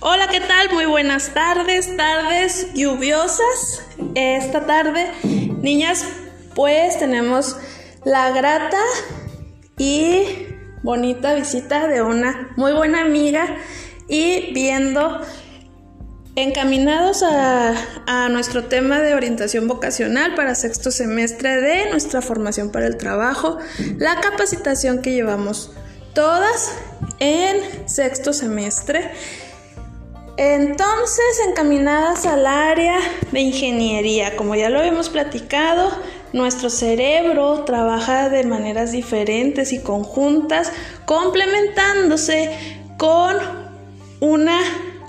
Hola, ¿qué tal? Muy buenas tardes, tardes lluviosas. Esta tarde, niñas, pues tenemos la grata y bonita visita de una muy buena amiga y viendo encaminados a, a, nuestro tema de orientación vocacional para sexto semestre de nuestra formación para el trabajo, la capacitación que llevamos todas en sexto semestre. Entonces, encaminadas al área de ingeniería, como ya lo hemos platicado, nuestro cerebro trabaja de maneras diferentes y conjuntas, complementándose con una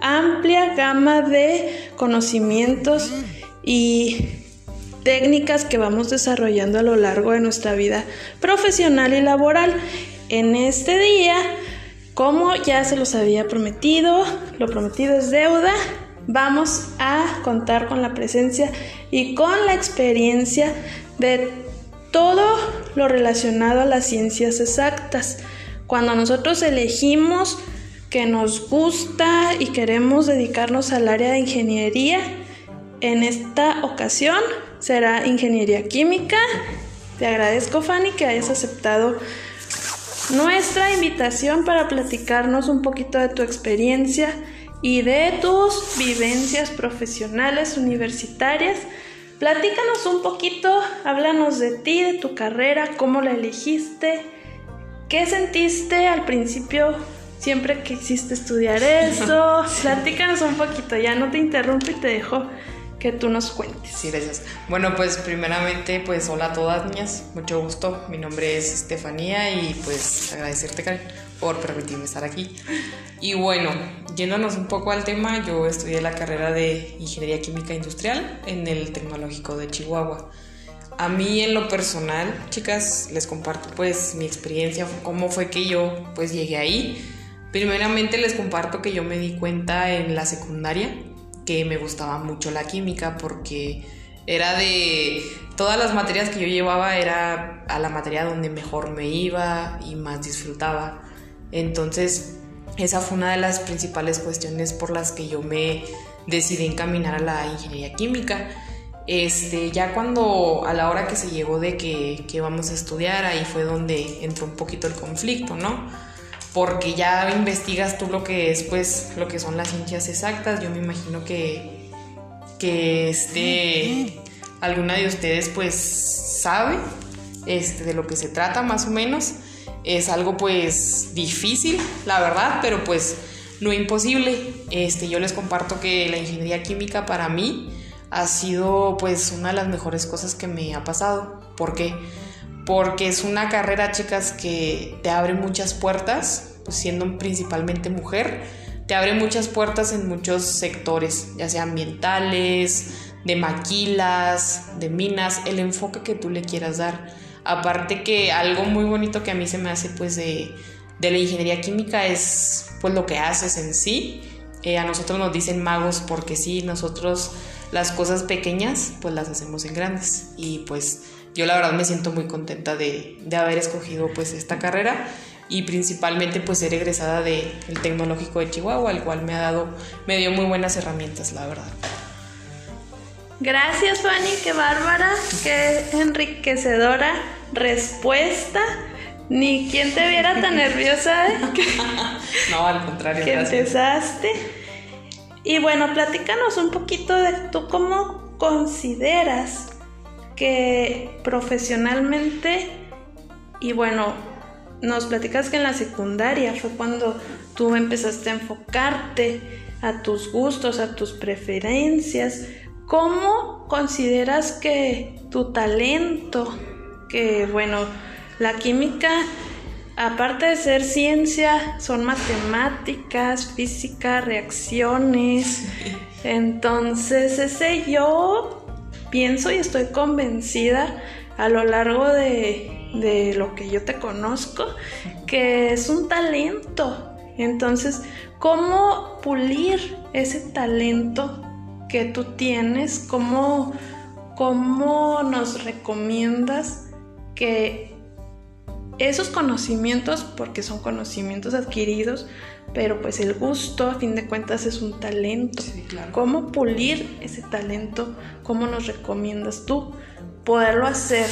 amplia gama de conocimientos y técnicas que vamos desarrollando a lo largo de nuestra vida profesional y laboral. En este día como ya se los había prometido, lo prometido es deuda, vamos a contar con la presencia y con la experiencia de todo lo relacionado a las ciencias exactas. Cuando nosotros elegimos que nos gusta y queremos dedicarnos al área de ingeniería, en esta ocasión será ingeniería química. Te agradezco Fanny que hayas aceptado nuestra invitación para platicarnos un poquito de tu experiencia y de tus vivencias profesionales universitarias. Platícanos un poquito, háblanos de ti, de tu carrera, cómo la elegiste, qué sentiste al principio siempre que quisiste estudiar eso. Platícanos un poquito, ya no te interrumpo y te dejo que tú nos cuentes. Sí, gracias. Bueno, pues primeramente, pues hola a todas niñas, mucho gusto. Mi nombre es Estefanía y pues agradecerte, Karen, por permitirme estar aquí. Y bueno, yéndonos un poco al tema, yo estudié la carrera de Ingeniería Química Industrial en el Tecnológico de Chihuahua. A mí en lo personal, chicas, les comparto pues mi experiencia, cómo fue que yo pues llegué ahí. Primeramente les comparto que yo me di cuenta en la secundaria que me gustaba mucho la química porque era de todas las materias que yo llevaba era a la materia donde mejor me iba y más disfrutaba. Entonces, esa fue una de las principales cuestiones por las que yo me decidí encaminar a la ingeniería química. Este, ya cuando a la hora que se llegó de que, que vamos a estudiar, ahí fue donde entró un poquito el conflicto, ¿no? Porque ya investigas tú lo que es, pues, lo que son las ciencias exactas. Yo me imagino que, que este, alguna de ustedes, pues, sabe este, de lo que se trata, más o menos. Es algo, pues, difícil, la verdad, pero pues, no imposible. Este, yo les comparto que la ingeniería química para mí ha sido, pues, una de las mejores cosas que me ha pasado. ¿Por qué? porque es una carrera, chicas, que te abre muchas puertas, pues siendo principalmente mujer, te abre muchas puertas en muchos sectores, ya sea ambientales, de maquilas, de minas, el enfoque que tú le quieras dar. Aparte que algo muy bonito que a mí se me hace pues de, la ingeniería química es pues lo que haces en sí. Eh, a nosotros nos dicen magos porque sí, nosotros las cosas pequeñas pues las hacemos en grandes y pues yo la verdad me siento muy contenta de, haber escogido pues esta carrera y principalmente pues ser egresada del Tecnológico de Chihuahua, el cual me ha dado, me dio muy buenas herramientas, la verdad. Gracias Fanny, qué bárbara, qué enriquecedora respuesta. Ni quien te viera tan nerviosa. ¿eh? no, al contrario. Que empezaste. Y bueno, platícanos un poquito de tú cómo consideras que profesionalmente, y bueno, nos platicas que en la secundaria fue cuando tú empezaste a enfocarte a tus gustos, a tus preferencias. ¿Cómo consideras que tu talento, que bueno, la química, aparte de ser ciencia, son matemáticas, física, reacciones? Entonces, ese yo pienso y estoy convencida a lo largo de, lo que yo te conozco que es un talento. Entonces, ¿cómo pulir ese talento que tú tienes? ¿Cómo, cómo nos recomiendas que esos conocimientos, porque son conocimientos adquiridos, pero pues el gusto a fin de cuentas es un talento. ¿Cómo pulir ese talento? ¿Cómo nos recomiendas tú poderlo hacer?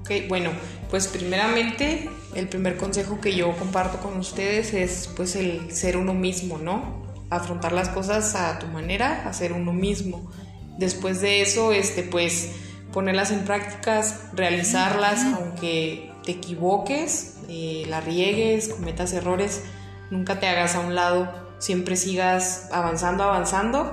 Ok, bueno, pues primeramente el primer consejo que yo comparto con ustedes es pues el ser uno mismo, ¿no? Afrontar las cosas a tu manera, hacer uno mismo. Después de eso, este pues ponerlas en prácticas, realizarlas, aunque te equivoques, eh, la riegues, cometas errores, nunca te hagas a un lado, siempre sigas avanzando, avanzando.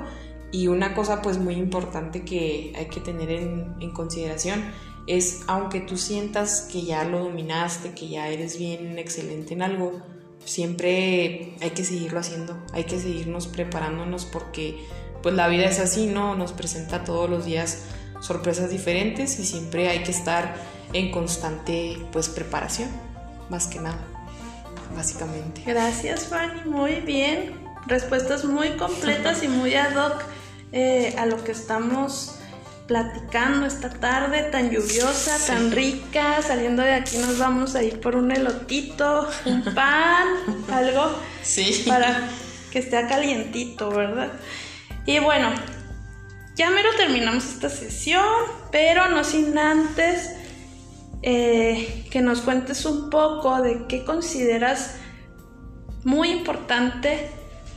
Y una cosa pues muy importante que hay que tener en, consideración es, aunque tú sientas que ya lo dominaste, que ya eres bien excelente en algo, siempre hay que seguirlo haciendo, hay que seguirnos preparándonos porque pues la vida es así, ¿no? Nos presenta todos los días sorpresas diferentes y siempre hay que estar en constante pues preparación, más que nada, básicamente. Gracias Fanny, muy bien, respuestas muy completas y muy ad hoc eh, a lo que estamos platicando esta tarde tan lluviosa, tan rica. Saliendo de aquí nos vamos a ir por un elotito, un pan, algo sí. para que esté calientito, ¿verdad? Y bueno, ya mero terminamos esta sesión, pero no sin antes eh, que nos cuentes un poco de qué consideras muy importante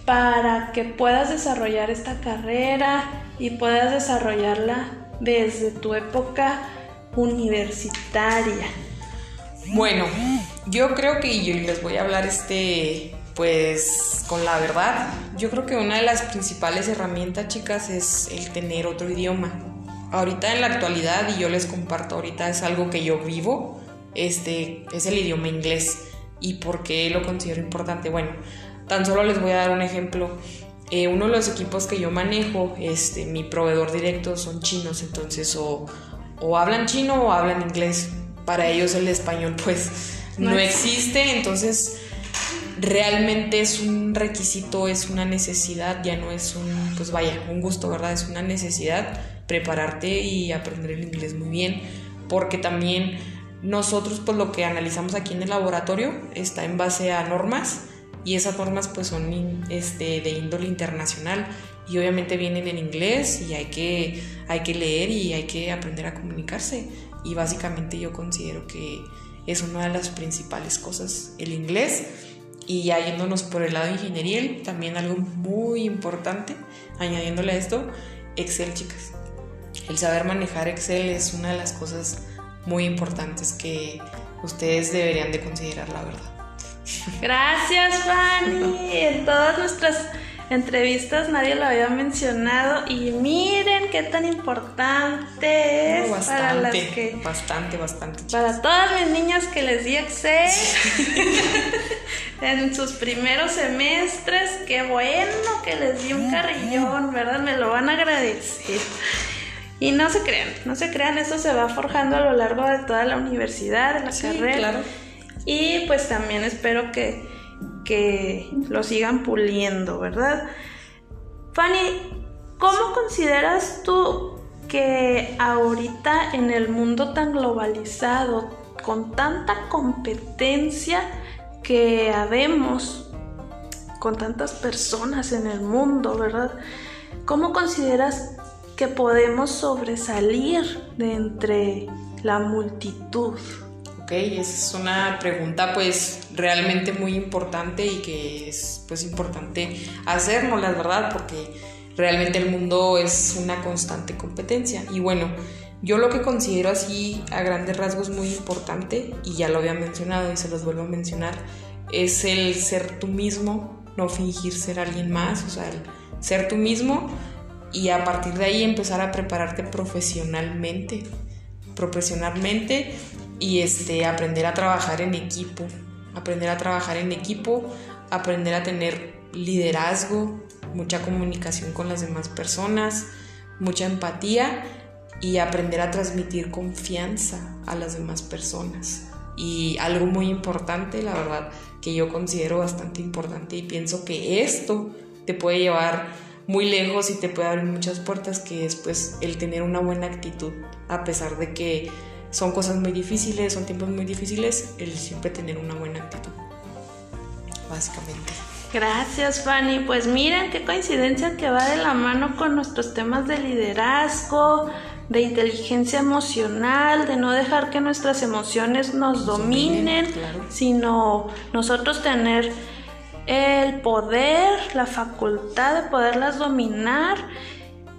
para que puedas desarrollar esta carrera y puedas desarrollarla desde tu época universitaria. Bueno, yo creo que yo les voy a hablar este pues con la verdad, yo creo que una de las principales herramientas, chicas, es el tener otro idioma. Ahorita en la actualidad, y yo les comparto ahorita, es algo que yo vivo, este, es el idioma inglés. ¿Y por qué lo considero importante? Bueno, tan solo les voy a dar un ejemplo. Eh, uno de los equipos que yo manejo, este, mi proveedor directo son chinos, entonces o, o hablan chino o hablan inglés. Para ellos el español pues no, no existe, entonces realmente es un requisito, es una necesidad, ya no es un, pues vaya, un gusto, ¿verdad? Es una necesidad prepararte y aprender el inglés muy bien, porque también nosotros pues lo que analizamos aquí en el laboratorio está en base a normas y esas normas pues son este, de índole internacional y obviamente vienen en inglés y hay que, hay que leer y hay que aprender a comunicarse y básicamente yo considero que es una de las principales cosas el inglés y ya yéndonos por el lado ingeniería, también algo muy importante, añadiéndole a esto, Excel, chicas. El saber manejar Excel es una de las cosas muy importantes que ustedes deberían de considerar, la verdad. Gracias, Fanny. En todas nuestras entrevistas nadie lo había mencionado y miren qué tan importante es bastante, para las que bastante bastante para todas mis niñas que les di Excel. En sus primeros semestres qué bueno que les di un carrillón verdad me lo van a agradecer. Y no se crean no se crean eso se va forjando a lo largo de toda la universidad de la carrera. claro. y pues también espero que que lo sigan puliendo, ¿verdad? Fanny, ¿cómo consideras tú que ahorita en el mundo tan globalizado, con tanta competencia que habemos, con tantas personas en el mundo, ¿verdad? ¿Cómo consideras que podemos sobresalir de entre la multitud? Ok, es una pregunta pues realmente muy importante y que es pues importante hacernos, la verdad, porque realmente el mundo es una constante competencia. Y bueno, yo lo que considero así a grandes rasgos muy importante, y ya lo había mencionado y se los vuelvo a mencionar, es el ser tú mismo, no fingir ser alguien más, o sea, el ser tú mismo y a partir de ahí empezar a prepararte profesionalmente, profesionalmente y este, aprender a trabajar en equipo, aprender a trabajar en equipo, aprender a tener liderazgo, mucha comunicación con las demás personas, mucha empatía y aprender a transmitir confianza a las demás personas. Y algo muy importante, la verdad, que yo considero bastante importante y pienso que esto te puede llevar muy lejos y te puede abrir muchas puertas, que es pues el tener una buena actitud, a pesar de que son cosas muy difíciles, son tiempos muy difíciles, el siempre tener una buena actitud, básicamente. Gracias, Fanny. Pues miren qué coincidencia que va de la mano con nuestros temas de liderazgo, de inteligencia emocional, de no dejar que nuestras emociones nos dominen, sino nosotros tener el poder, la facultad de poderlas dominar.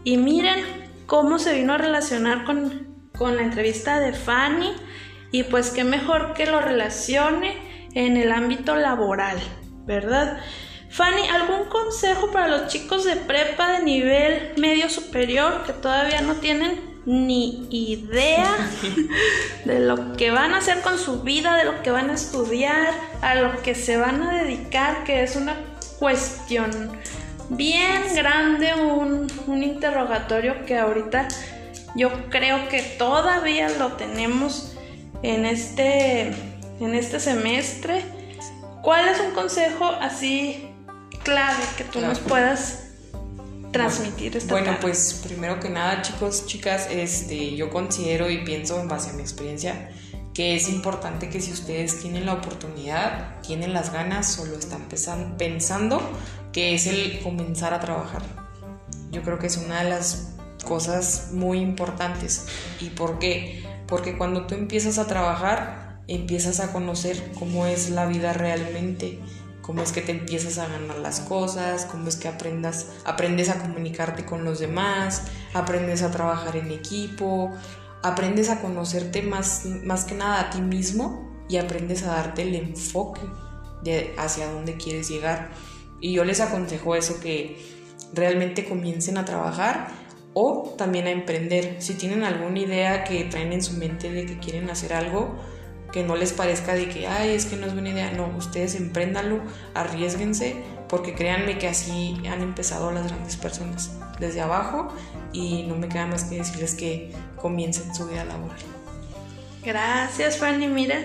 Y miren cómo se vino a relacionar con, con la entrevista de Fanny. Y pues qué mejor que lo relacione en el ámbito laboral, ¿verdad? Fanny, ¿algún consejo para los chicos de prepa de nivel medio superior que todavía no tienen ni idea de lo que van a hacer con su vida, de lo que van a estudiar, a lo que se van a dedicar, que es una cuestión bien grande, un, un interrogatorio que ahorita yo creo que todavía lo tenemos en este, en este semestre. ¿Cuál es un consejo así clave que tú nos puedas transmitir esta Bueno, pues primero que nada, chicos, chicas, este, yo considero y pienso en base a mi experiencia que es importante que si ustedes tienen la oportunidad, tienen las ganas o lo están pensando, que es el comenzar a trabajar. Yo creo que es una de las cosas muy importantes. ¿Y por qué? Porque cuando tú empiezas a trabajar, empiezas a conocer cómo es la vida realmente cómo es que te empiezas a ganar las cosas, cómo es que aprendas, aprendes a comunicarte con los demás, aprendes a trabajar en equipo, aprendes a conocerte más, más que nada a ti mismo y aprendes a darte el enfoque hacia dónde quieres llegar. Y yo les aconsejo eso, que realmente comiencen a trabajar o también a emprender. Si tienen alguna idea que traen en su mente de que quieren hacer algo, que no les parezca de que, ay, es que no es buena idea. No, ustedes empréndanlo, arriesguense, porque créanme que así han empezado las grandes personas, desde abajo, y no me queda más que decirles que comiencen su vida laboral. Gracias, Fanny. Mira,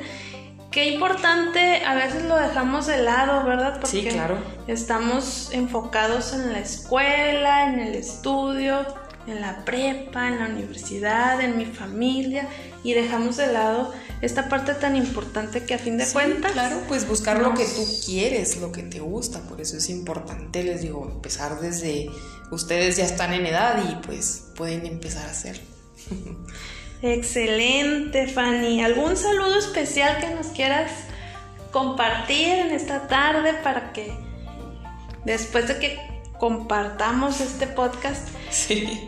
qué importante, a veces lo dejamos de lado, ¿verdad? Porque sí, claro. estamos enfocados en la escuela, en el estudio, en la prepa, en la universidad, en mi familia, y dejamos de lado esta parte tan importante que a fin de cuentas. Claro, pues buscar lo que tú quieres, lo que te gusta, por eso es importante, les digo, empezar desde ustedes ya están en edad y pues pueden empezar a hacer. Excelente, Fanny. ¿Algún saludo especial que nos quieras compartir en esta tarde para que después de que compartamos este podcast,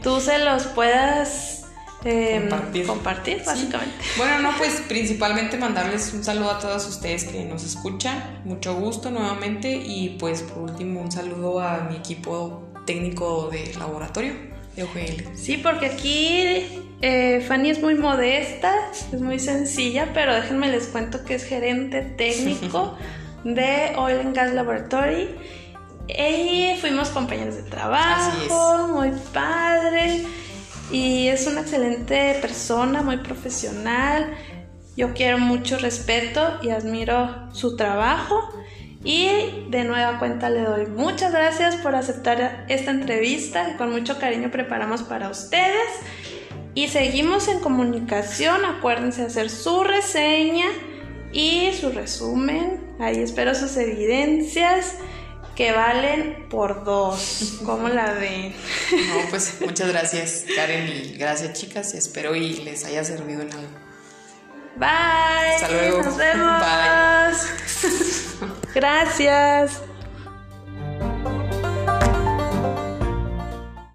tú se los puedas Em, compartir. básicamente. Bueno, no, pues principalmente mandarles un saludo a todos ustedes que nos escuchan. Mucho gusto nuevamente. Y pues por último, un saludo a mi equipo técnico de laboratorio de OGL. Sí, porque aquí eh, Fanny es muy modesta, es muy sencilla, pero déjenme les cuento que es gerente técnico de Oil and Gas Laboratory. Y fuimos compañeros de trabajo, muy padre y es una excelente persona, muy profesional. Yo quiero mucho respeto y admiro su trabajo. Y de nueva cuenta le doy muchas gracias por aceptar esta entrevista con mucho cariño preparamos para ustedes. Y seguimos en comunicación. Acuérdense de hacer su reseña y su resumen. Ahí espero sus evidencias que valen por dos. ¿Cómo la ven? No, pues muchas gracias, Karen, y gracias, chicas. Espero y les haya servido en algo. Bye. Hasta luego. Nos vemos. Bye. gracias.